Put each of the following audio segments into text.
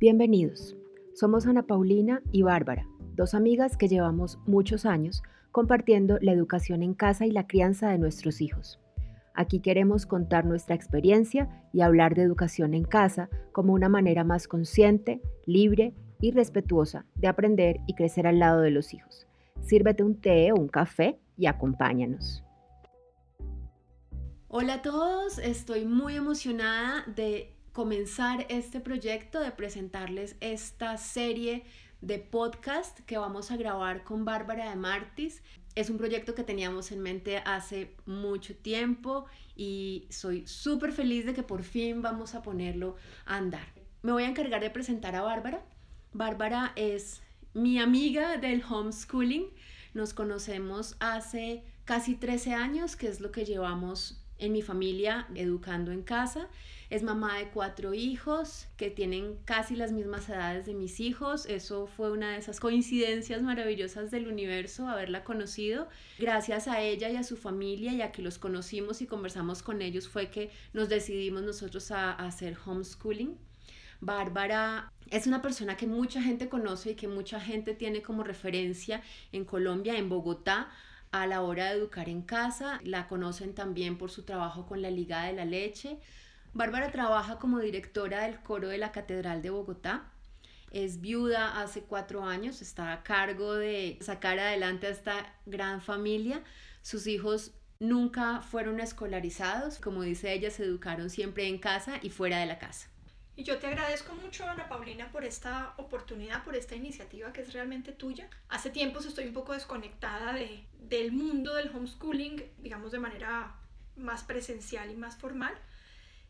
Bienvenidos. Somos Ana Paulina y Bárbara, dos amigas que llevamos muchos años compartiendo la educación en casa y la crianza de nuestros hijos. Aquí queremos contar nuestra experiencia y hablar de educación en casa como una manera más consciente, libre y respetuosa de aprender y crecer al lado de los hijos. Sírvete un té o un café y acompáñanos. Hola a todos, estoy muy emocionada de comenzar este proyecto, de presentarles esta serie de podcast que vamos a grabar con Bárbara de Martis. Es un proyecto que teníamos en mente hace mucho tiempo y soy súper feliz de que por fin vamos a ponerlo a andar. Me voy a encargar de presentar a Bárbara. Bárbara es mi amiga del homeschooling. Nos conocemos hace casi 13 años, que es lo que llevamos en mi familia educando en casa es mamá de cuatro hijos que tienen casi las mismas edades de mis hijos. Eso fue una de esas coincidencias maravillosas del universo, haberla conocido. Gracias a ella y a su familia y a que los conocimos y conversamos con ellos fue que nos decidimos nosotros a, hacer homeschooling. Bárbara es una persona que mucha gente conoce y que mucha gente tiene como referencia en Colombia, en Bogotá, a la hora de educar en casa. La conocen también por su trabajo con la Liga de la Leche. Bárbara trabaja como directora del coro de la Catedral de Bogotá. Es viuda hace cuatro años, está a cargo de sacar adelante a esta gran familia. Sus hijos nunca fueron escolarizados, como dice ella, se educaron siempre en casa y fuera de la casa. Y yo te agradezco mucho, Ana Paulina, por esta oportunidad, por esta iniciativa que es realmente tuya. Hace tiempos estoy un poco desconectada de, del mundo del homeschooling, digamos de manera más presencial y más formal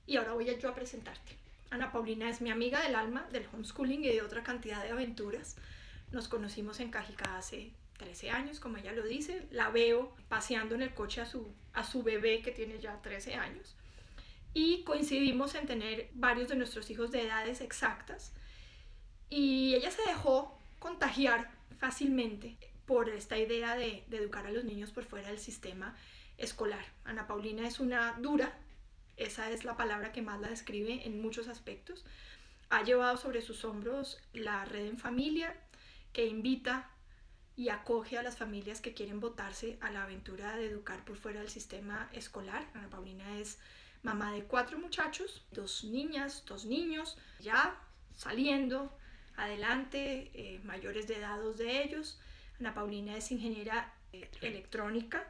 y ahora voy yo a presentarte. Ana Paulina es mi amiga del alma, del homeschooling y de otra cantidad de aventuras. Nos conocimos en Cajica hace 13 años, como ella lo dice. La veo paseando en el coche a su, a su bebé que tiene ya 13 años. Y coincidimos en tener varios de nuestros hijos de edades exactas. Y ella se dejó contagiar fácilmente por esta idea de, de educar a los niños por fuera del sistema escolar. Ana Paulina es una dura esa es la palabra que más la describe en muchos aspectos. Ha llevado sobre sus hombros la red en familia que invita y acoge a las familias que quieren votarse a la aventura de educar por fuera del sistema escolar. Ana Paulina es mamá de cuatro muchachos, dos niñas, dos niños, ya saliendo adelante, eh, mayores de edad de ellos. Ana Paulina es ingeniera electrónica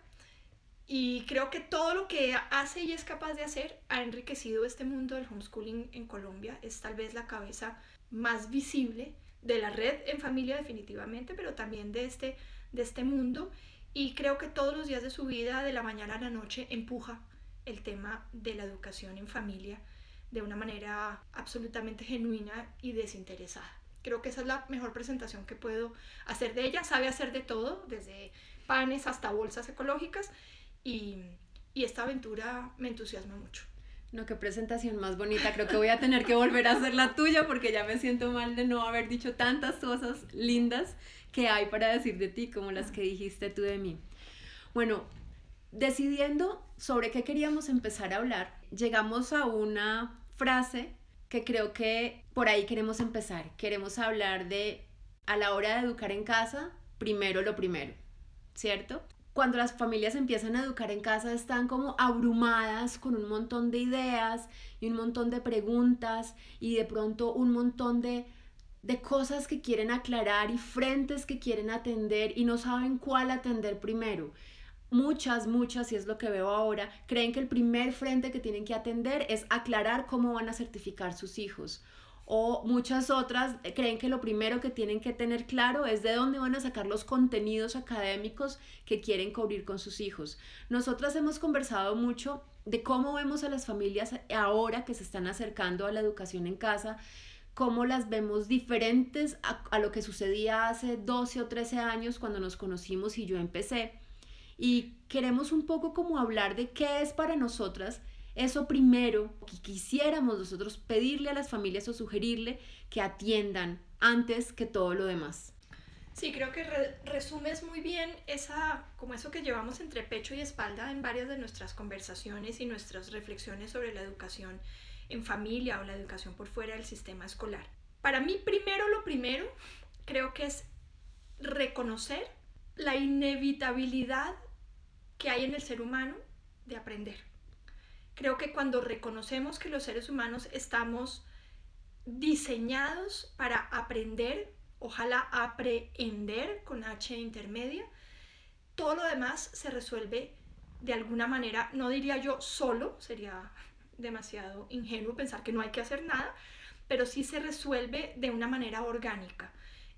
y creo que todo lo que hace y es capaz de hacer ha enriquecido este mundo del homeschooling en Colombia. Es tal vez la cabeza más visible de la red en familia definitivamente, pero también de este, de este mundo. Y creo que todos los días de su vida, de la mañana a la noche, empuja el tema de la educación en familia de una manera absolutamente genuina y desinteresada. Creo que esa es la mejor presentación que puedo hacer de ella. Sabe hacer de todo, desde panes hasta bolsas ecológicas y, esta aventura me entusiasma mucho. No, qué presentación más bonita. Creo que voy a tener que volver a hacer la tuya porque ya me siento mal de no haber dicho tantas cosas lindas que hay para decir de ti como las que dijiste tú de mí. Bueno, decidiendo sobre qué queríamos empezar a hablar, llegamos a una frase que creo que por ahí queremos empezar. Queremos hablar de a la hora de educar en casa, primero lo primero, ¿cierto? Cuando las familias empiezan a educar en casa están como abrumadas con un montón de ideas y un montón de preguntas y de pronto un montón de, de cosas que quieren aclarar y frentes que quieren atender y no saben cuál atender primero. Muchas, muchas, y es lo que veo ahora, creen que el primer frente que tienen que atender es aclarar cómo van a certificar sus hijos o muchas otras creen que lo primero que tienen que tener claro es de dónde van a sacar los contenidos académicos que quieren cubrir con sus hijos. Nosotras hemos conversado mucho de cómo vemos a las familias ahora que se están acercando a la educación en casa, cómo las vemos diferentes a, lo que sucedía hace 12 o 13 años cuando nos conocimos y yo empecé. Y queremos un poco como hablar de qué es para nosotras eso primero que quisiéramos nosotros pedirle a las familias o sugerirle que atiendan antes que todo lo demás. Sí, creo que resumes muy bien esa, como eso que llevamos entre pecho y espalda en varias de nuestras conversaciones y nuestras reflexiones sobre la educación en familia o la educación por fuera del sistema escolar. Para mí, primero lo primero, creo que es reconocer la inevitabilidad que hay en el ser humano de aprender. Creo que cuando reconocemos que los seres humanos estamos diseñados para aprender, ojalá aprender con H intermedia, todo lo demás se resuelve de alguna manera, no diría yo solo, sería demasiado ingenuo pensar que no hay que hacer nada, pero sí se resuelve de una manera orgánica.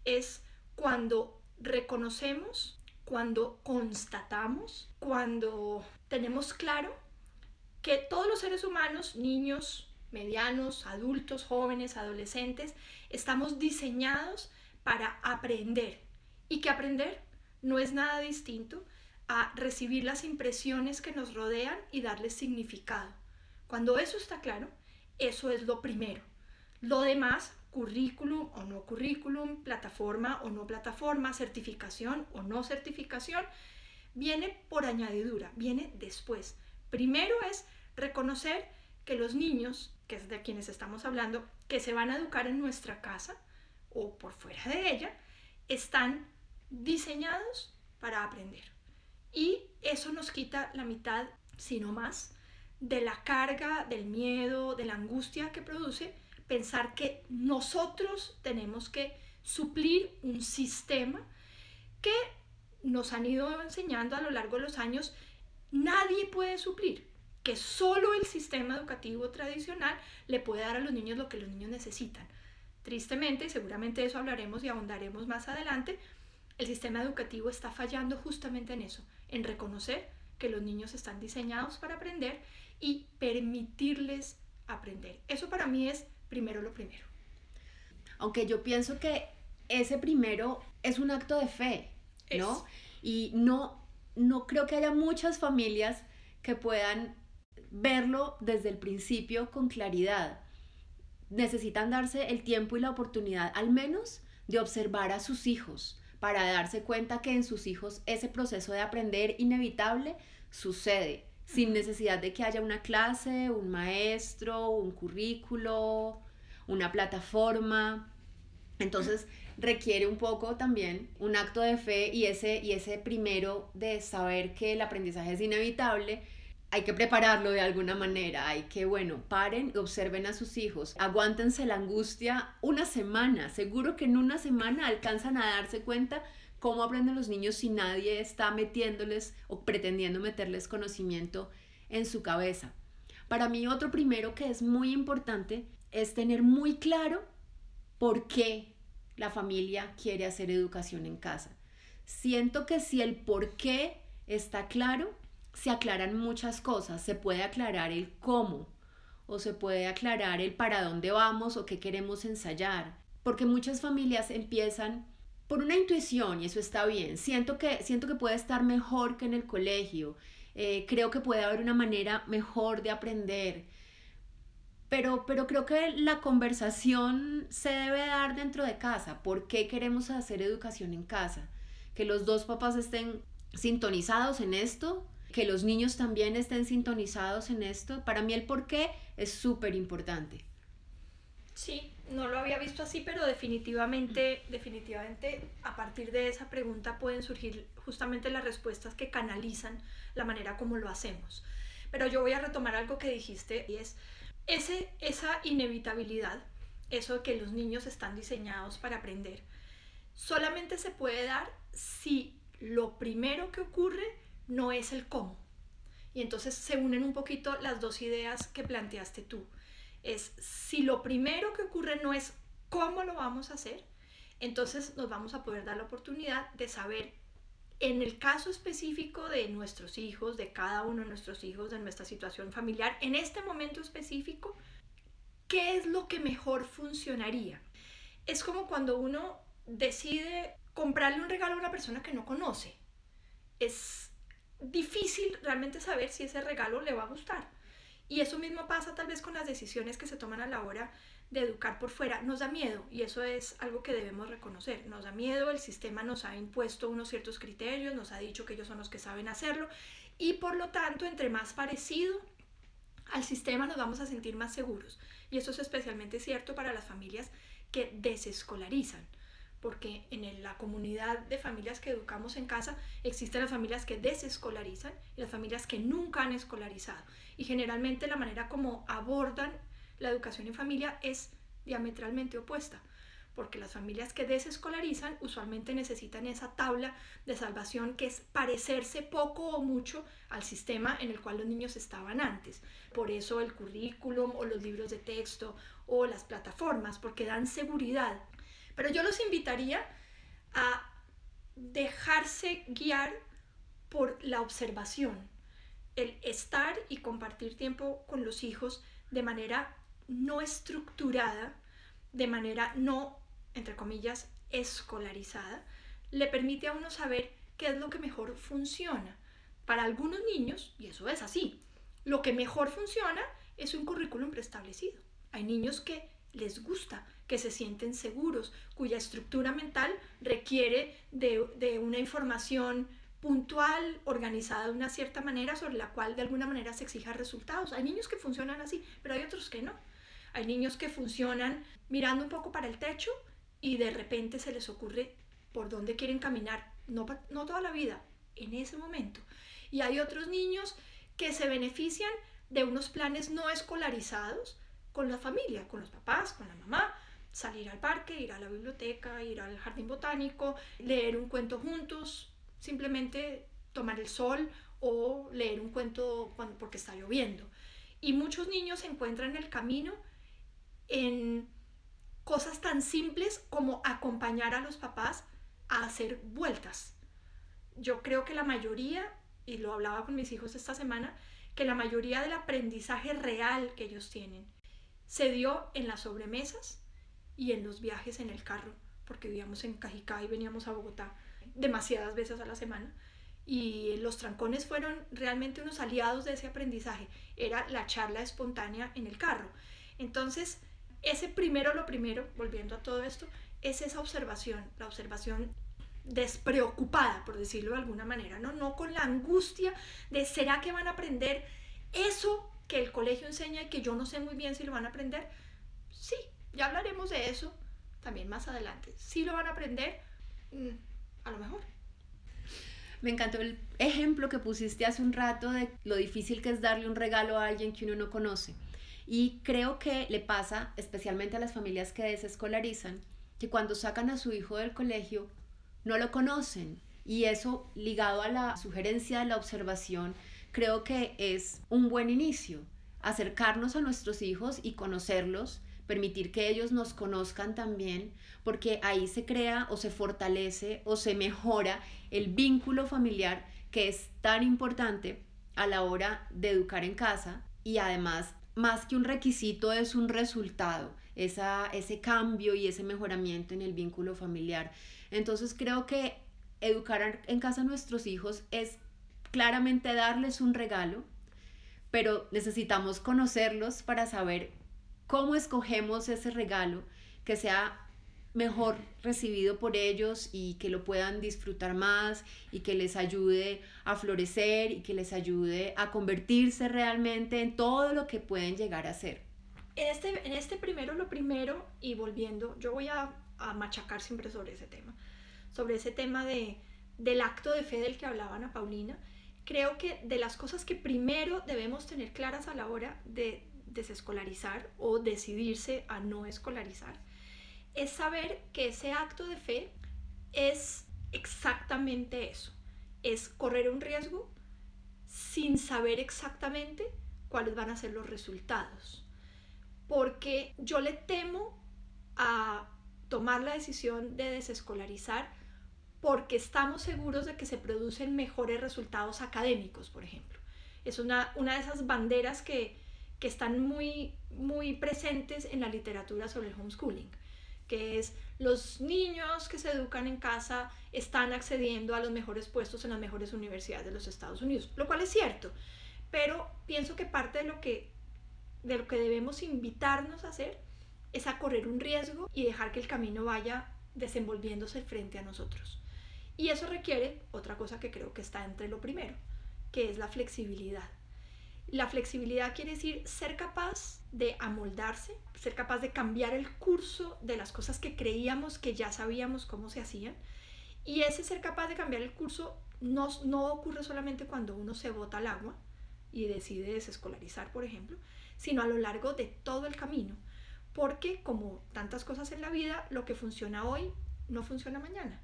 Es cuando reconocemos, cuando constatamos, cuando tenemos claro que todos los seres humanos, niños, medianos, adultos, jóvenes, adolescentes, estamos diseñados para aprender y que aprender no es nada distinto a recibir las impresiones que nos rodean y darles significado. Cuando eso está claro, eso es lo primero. Lo demás, currículum o no currículum, plataforma o no plataforma, certificación o no certificación, viene por añadidura, viene después. Primero es reconocer que los niños, que es de quienes estamos hablando, que se van a educar en nuestra casa o por fuera de ella, están diseñados para aprender. Y eso nos quita la mitad, si no más, de la carga, del miedo, de la angustia que produce pensar que nosotros tenemos que suplir un sistema que nos han ido enseñando a lo largo de los años nadie puede suplir, que solo el sistema educativo tradicional le puede dar a los niños lo que los niños necesitan. Tristemente, y seguramente de eso hablaremos y ahondaremos más adelante, el sistema educativo está fallando justamente en eso, en reconocer que los niños están diseñados para aprender y permitirles aprender. Eso para mí es primero lo primero. Aunque yo pienso que ese primero es un acto de fe, ¿no? Y no, no creo que haya muchas familias que puedan verlo desde el principio con claridad. Necesitan darse el tiempo y la oportunidad, al menos, de observar a sus hijos, para darse cuenta que en sus hijos ese proceso de aprender inevitable sucede, sin necesidad de que haya una clase, un maestro, un currículo, una plataforma. Entonces requiere un poco también un acto de fe y ese, y ese primero de saber que el aprendizaje es inevitable, hay que prepararlo de alguna manera, hay que, bueno, paren observen a sus hijos, aguántense la angustia una semana, seguro que en una semana alcanzan a darse cuenta cómo aprenden los niños si nadie está metiéndoles o pretendiendo meterles conocimiento en su cabeza. Para mí otro primero que es muy importante es tener muy claro por qué la familia quiere hacer educación en casa. Siento que si el por qué está claro, se aclaran muchas cosas. Se puede aclarar el cómo o se puede aclarar el para dónde vamos o qué queremos ensayar. Porque muchas familias empiezan por una intuición y eso está bien. Siento que, siento que puede estar mejor que en el colegio. Eh, creo que puede haber una manera mejor de aprender. Pero, pero creo que la conversación se debe dar dentro de casa. ¿Por qué queremos hacer educación en casa? Que los dos papás estén sintonizados en esto que los niños también estén sintonizados en esto. Para mí el por qué es súper importante. Sí, no lo había visto así, pero definitivamente, definitivamente a partir de esa pregunta pueden surgir justamente las respuestas que canalizan la manera como lo hacemos. Pero yo voy a retomar algo que dijiste y es ese, esa inevitabilidad, eso que los niños están diseñados para aprender, solamente se puede dar si lo primero que ocurre no es el cómo. Y entonces se unen un poquito las dos ideas que planteaste tú. Es si lo primero que ocurre no es cómo lo vamos a hacer, entonces nos vamos a poder dar la oportunidad de saber en el caso específico de nuestros hijos, de cada uno de nuestros hijos, de nuestra situación familiar, en este momento específico, ¿qué es lo que mejor funcionaría? Es como cuando uno decide comprarle un regalo a una persona que no conoce. Es difícil realmente saber si ese regalo le va a gustar. Y eso mismo pasa tal vez con las decisiones que se toman a la hora de educar por fuera. Nos da miedo y eso es algo que debemos reconocer. Nos da miedo, el sistema nos ha impuesto unos ciertos criterios, nos ha dicho que ellos son los que saben hacerlo y por lo tanto entre más parecido al sistema nos vamos a sentir más seguros. Y eso es especialmente cierto para las familias que desescolarizan porque en la comunidad de familias que educamos en casa existen las familias que desescolarizan y las familias que nunca han escolarizado. Y generalmente la manera como abordan la educación en familia es diametralmente opuesta, porque las familias que desescolarizan usualmente necesitan esa tabla de salvación que es parecerse poco o mucho al sistema en el cual los niños estaban antes. Por eso el currículum o los libros de texto o las plataformas, porque dan seguridad pero yo los invitaría a dejarse guiar por la observación, el estar y compartir tiempo con los hijos de manera no estructurada, de manera no, entre comillas, escolarizada, le permite a uno saber qué es lo que mejor funciona. Para algunos niños, y eso es así, lo que mejor funciona es un currículum preestablecido. Hay niños que les gusta, que se sienten seguros, cuya estructura mental requiere de, una información puntual, organizada de una cierta manera, sobre la cual de alguna manera se exija resultados. Hay niños que funcionan así, pero hay otros que no. Hay niños que funcionan mirando un poco para el techo y de repente se les ocurre por dónde quieren caminar, no, no toda la vida, en ese momento. Y hay otros niños que se benefician de unos planes no escolarizados, con la familia, con los papás, con la mamá, salir al parque, ir a la biblioteca, ir al jardín botánico, leer un cuento juntos, simplemente tomar el sol o leer un cuento cuando, porque está lloviendo. Y muchos niños encuentran en el camino en cosas tan simples como acompañar a los papás a hacer vueltas. Yo creo que la mayoría, y lo hablaba con mis hijos esta semana, que la mayoría del aprendizaje real que ellos tienen se dio en las sobremesas y en los viajes en el carro, porque vivíamos en Cajicá y veníamos a Bogotá demasiadas veces a la semana. Y los trancones fueron realmente unos aliados de ese aprendizaje. Era la charla espontánea en el carro. Entonces, ese primero, lo primero, volviendo a todo esto, es esa observación, la observación despreocupada, por decirlo de alguna manera, ¿no? No con la angustia de ¿será que van a aprender eso que el colegio enseña y que yo no sé muy bien si lo van a aprender, sí, ya hablaremos de eso también más adelante. Si lo van a aprender, mm, a lo mejor. Me encantó el ejemplo que pusiste hace un rato de lo difícil que es darle un regalo a alguien que uno no conoce. Y creo que le pasa, especialmente a las familias que desescolarizan, que cuando sacan a su hijo del colegio no lo conocen. Y eso ligado a la sugerencia de la observación creo que es un buen inicio, acercarnos a nuestros hijos y conocerlos, permitir que ellos nos conozcan también, porque ahí se crea o se fortalece o se mejora el vínculo familiar que es tan importante a la hora de educar en casa y además más que un requisito es un resultado, esa, ese cambio y ese mejoramiento en el vínculo familiar. Entonces creo que educar en casa a nuestros hijos es claramente darles un regalo, pero necesitamos conocerlos para saber cómo escogemos ese regalo que sea mejor recibido por ellos y que lo puedan disfrutar más y que les ayude a florecer y que les ayude a convertirse realmente en todo lo que pueden llegar a ser. En este, en este primero, lo primero, y volviendo, yo voy a, a machacar siempre sobre ese tema, sobre ese tema de, del acto de fe del que hablaba Ana Paulina, creo que de las cosas que primero debemos tener claras a la hora de desescolarizar o decidirse a no escolarizar, es saber que ese acto de fe es exactamente eso, es correr un riesgo sin saber exactamente cuáles van a ser los resultados. Porque yo le temo a tomar la decisión de desescolarizar porque estamos seguros de que se producen mejores resultados académicos, por ejemplo. Es una, una de esas banderas que, que están muy, muy presentes en la literatura sobre el homeschooling, que es los niños que se educan en casa están accediendo a los mejores puestos en las mejores universidades de los Estados Unidos, lo cual es cierto, pero pienso que parte de lo que, de lo que debemos invitarnos a hacer es a correr un riesgo y dejar que el camino vaya desenvolviéndose frente a nosotros. Y eso requiere otra cosa que creo que está entre lo primero, que es la flexibilidad. La flexibilidad quiere decir ser capaz de amoldarse, ser capaz de cambiar el curso de las cosas que creíamos que ya sabíamos cómo se hacían. Y ese ser capaz de cambiar el curso no, no ocurre solamente cuando uno se bota al agua y decide desescolarizar, por ejemplo, sino a lo largo de todo el camino. Porque como tantas cosas en la vida, lo que funciona hoy no funciona mañana.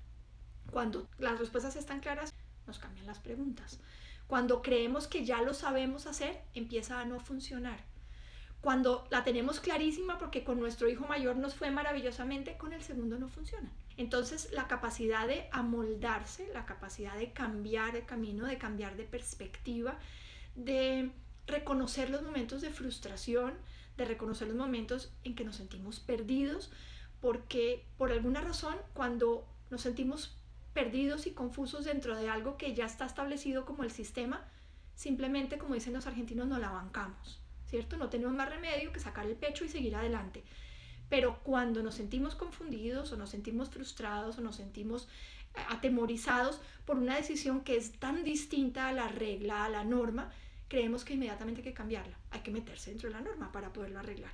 Cuando las respuestas están claras, nos cambian las preguntas. Cuando creemos que ya lo sabemos hacer, empieza a no funcionar. Cuando la tenemos clarísima porque con nuestro hijo mayor nos fue maravillosamente, con el segundo no funciona. Entonces la capacidad de amoldarse, la capacidad de cambiar el camino, de cambiar de perspectiva, de reconocer los momentos de frustración, de reconocer los momentos en que nos sentimos perdidos, porque por alguna razón cuando nos sentimos perdidos y confusos dentro de algo que ya está establecido como el sistema, simplemente como dicen los argentinos no la bancamos, ¿cierto? No tenemos más remedio que sacar el pecho y seguir adelante. Pero cuando nos sentimos confundidos o nos sentimos frustrados o nos sentimos eh, atemorizados por una decisión que es tan distinta a la regla, a la norma, creemos que inmediatamente hay que cambiarla, hay que meterse dentro de la norma para poderlo arreglar.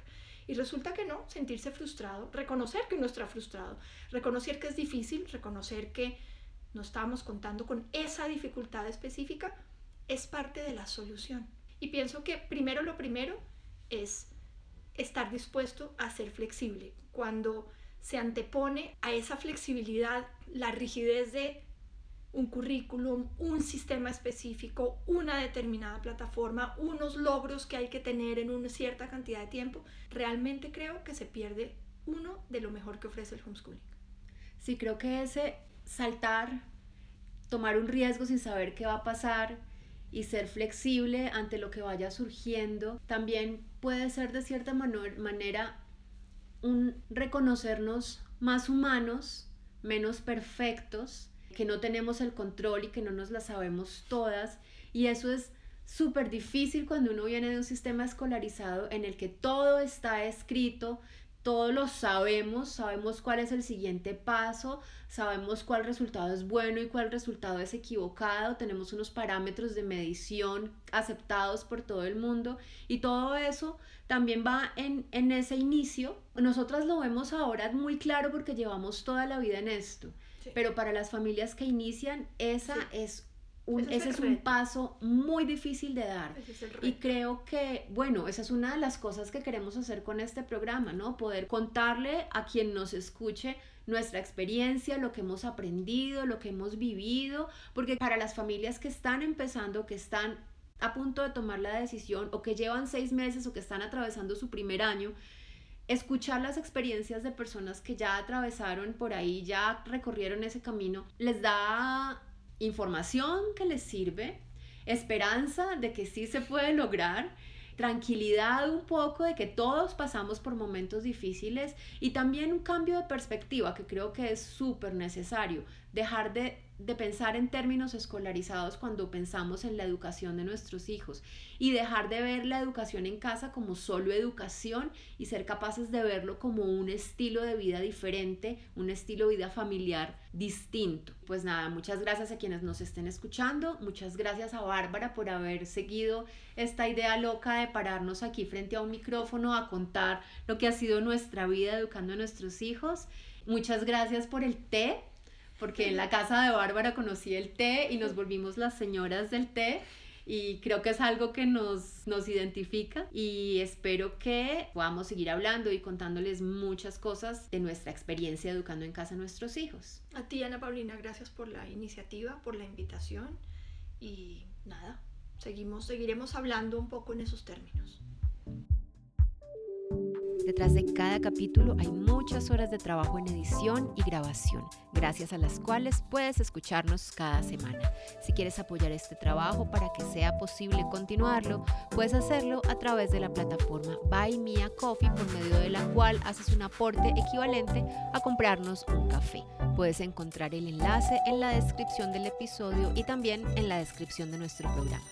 Y resulta que no, sentirse frustrado, reconocer que uno está frustrado, reconocer que es difícil, reconocer que no estamos contando con esa dificultad específica, es parte de la solución. Y pienso que primero lo primero es estar dispuesto a ser flexible. Cuando se antepone a esa flexibilidad la rigidez de un currículum, un sistema específico, una determinada plataforma, unos logros que hay que tener en una cierta cantidad de tiempo, realmente creo que se pierde uno de lo mejor que ofrece el homeschooling. Sí, creo que ese saltar, tomar un riesgo sin saber qué va a pasar y ser flexible ante lo que vaya surgiendo, también puede ser de cierta manera un reconocernos más humanos, menos perfectos, que no tenemos el control y que no nos la sabemos todas. Y eso es súper difícil cuando uno viene de un sistema escolarizado en el que todo está escrito, todos lo sabemos, sabemos cuál es el siguiente paso, sabemos cuál resultado es bueno y cuál resultado es equivocado, tenemos unos parámetros de medición aceptados por todo el mundo y todo eso también va en, en ese inicio. Nosotras lo vemos ahora muy claro porque llevamos toda la vida en esto, pero para las familias que inician, esa es ese, es, un paso muy difícil de dar. y creo que, bueno, esa es una de las cosas que queremos hacer con este programa, ¿no? Poder contarle a quien nos escuche nuestra experiencia, lo que hemos aprendido, lo que hemos vivido, porque para las familias que están empezando, que están a punto de tomar la decisión o que llevan seis meses o que están atravesando su primer año, escuchar las experiencias de personas que ya atravesaron por ahí, ya recorrieron ese camino, les da información que les sirve, esperanza de que sí se puede lograr, tranquilidad un poco de que todos pasamos por momentos difíciles y también un cambio de perspectiva que creo que es súper necesario, dejar de de pensar en términos escolarizados cuando pensamos en la educación de nuestros hijos y dejar de ver la educación en casa como solo educación y ser capaces de verlo como un estilo de vida diferente, un estilo de vida familiar distinto. Pues nada, muchas gracias a quienes nos estén escuchando, muchas gracias a Bárbara por haber seguido esta idea loca de pararnos aquí frente a un micrófono a contar lo que ha sido nuestra vida educando a nuestros hijos. Muchas gracias por el té porque en la casa de Bárbara conocí el té y nos volvimos las señoras del té y creo que es algo que nos, nos identifica y espero que podamos seguir hablando y contándoles muchas cosas de nuestra experiencia educando en casa a nuestros hijos. A ti, Ana Paulina, gracias por la iniciativa, por la invitación y nada, seguimos, seguiremos hablando un poco en esos términos. Detrás de cada capítulo hay muchas horas de trabajo en edición y grabación, gracias a las cuales puedes escucharnos cada semana. Si quieres apoyar este trabajo para que sea posible continuarlo, puedes hacerlo a través de la plataforma Buy Me a Coffee, por medio de la cual haces un aporte equivalente a comprarnos un café. Puedes encontrar el enlace en la descripción del episodio y también en la descripción de nuestro programa.